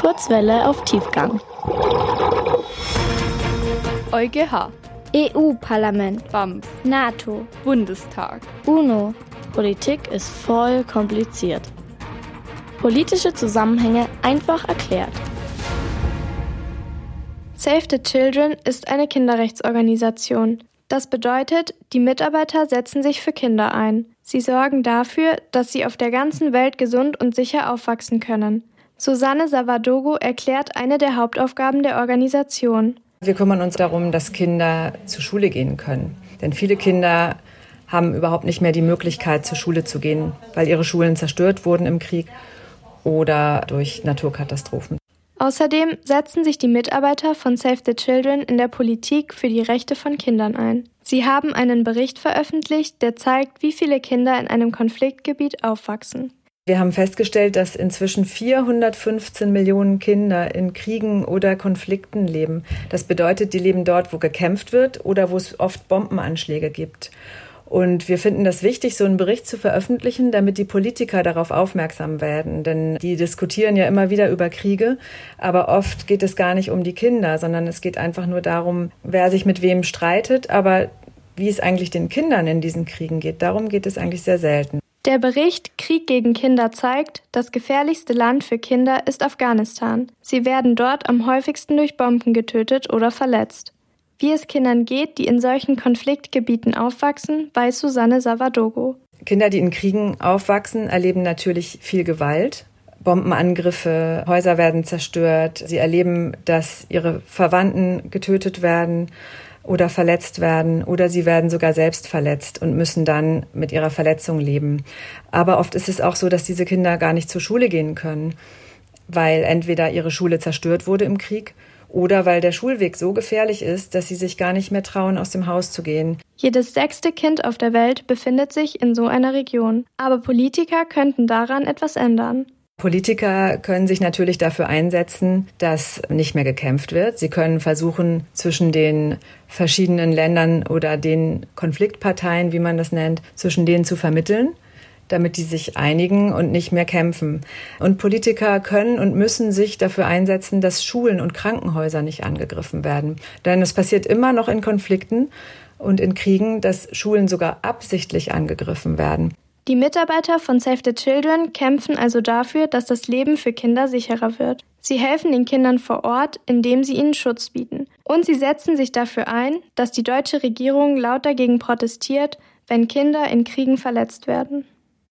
Kurzwelle auf Tiefgang. EuGH, EU-Parlament, BAMF, NATO, Bundestag. UNO. Politik ist voll kompliziert. Politische Zusammenhänge einfach erklärt. Save the Children ist eine Kinderrechtsorganisation. Das bedeutet, die Mitarbeiter setzen sich für Kinder ein. Sie sorgen dafür, dass sie auf der ganzen Welt gesund und sicher aufwachsen können. Susanne Savadogo erklärt eine der Hauptaufgaben der Organisation. Wir kümmern uns darum, dass Kinder zur Schule gehen können. Denn viele Kinder haben überhaupt nicht mehr die Möglichkeit, zur Schule zu gehen, weil ihre Schulen zerstört wurden im Krieg oder durch Naturkatastrophen. Außerdem setzen sich die Mitarbeiter von Save the Children in der Politik für die Rechte von Kindern ein. Sie haben einen Bericht veröffentlicht, der zeigt, wie viele Kinder in einem Konfliktgebiet aufwachsen. Wir haben festgestellt, dass inzwischen 415 Millionen Kinder in Kriegen oder Konflikten leben. Das bedeutet, die leben dort, wo gekämpft wird oder wo es oft Bombenanschläge gibt. Und wir finden das wichtig, so einen Bericht zu veröffentlichen, damit die Politiker darauf aufmerksam werden. Denn die diskutieren ja immer wieder über Kriege, aber oft geht es gar nicht um die Kinder, sondern es geht einfach nur darum, wer sich mit wem streitet, aber wie es eigentlich den Kindern in diesen Kriegen geht. Darum geht es eigentlich sehr selten. Der Bericht Krieg gegen Kinder zeigt, das gefährlichste Land für Kinder ist Afghanistan. Sie werden dort am häufigsten durch Bomben getötet oder verletzt. Wie es Kindern geht, die in solchen Konfliktgebieten aufwachsen, weiß Susanne Savadogo. Kinder, die in Kriegen aufwachsen, erleben natürlich viel Gewalt. Bombenangriffe, Häuser werden zerstört, sie erleben, dass ihre Verwandten getötet werden oder verletzt werden oder sie werden sogar selbst verletzt und müssen dann mit ihrer Verletzung leben. Aber oft ist es auch so, dass diese Kinder gar nicht zur Schule gehen können, weil entweder ihre Schule zerstört wurde im Krieg oder weil der Schulweg so gefährlich ist, dass sie sich gar nicht mehr trauen, aus dem Haus zu gehen. Jedes sechste Kind auf der Welt befindet sich in so einer Region. Aber Politiker könnten daran etwas ändern. Politiker können sich natürlich dafür einsetzen, dass nicht mehr gekämpft wird. Sie können versuchen, zwischen den verschiedenen Ländern oder den Konfliktparteien, wie man das nennt, zwischen denen zu vermitteln damit die sich einigen und nicht mehr kämpfen. Und Politiker können und müssen sich dafür einsetzen, dass Schulen und Krankenhäuser nicht angegriffen werden. Denn es passiert immer noch in Konflikten und in Kriegen, dass Schulen sogar absichtlich angegriffen werden. Die Mitarbeiter von Save the Children kämpfen also dafür, dass das Leben für Kinder sicherer wird. Sie helfen den Kindern vor Ort, indem sie ihnen Schutz bieten. Und sie setzen sich dafür ein, dass die deutsche Regierung laut dagegen protestiert, wenn Kinder in Kriegen verletzt werden.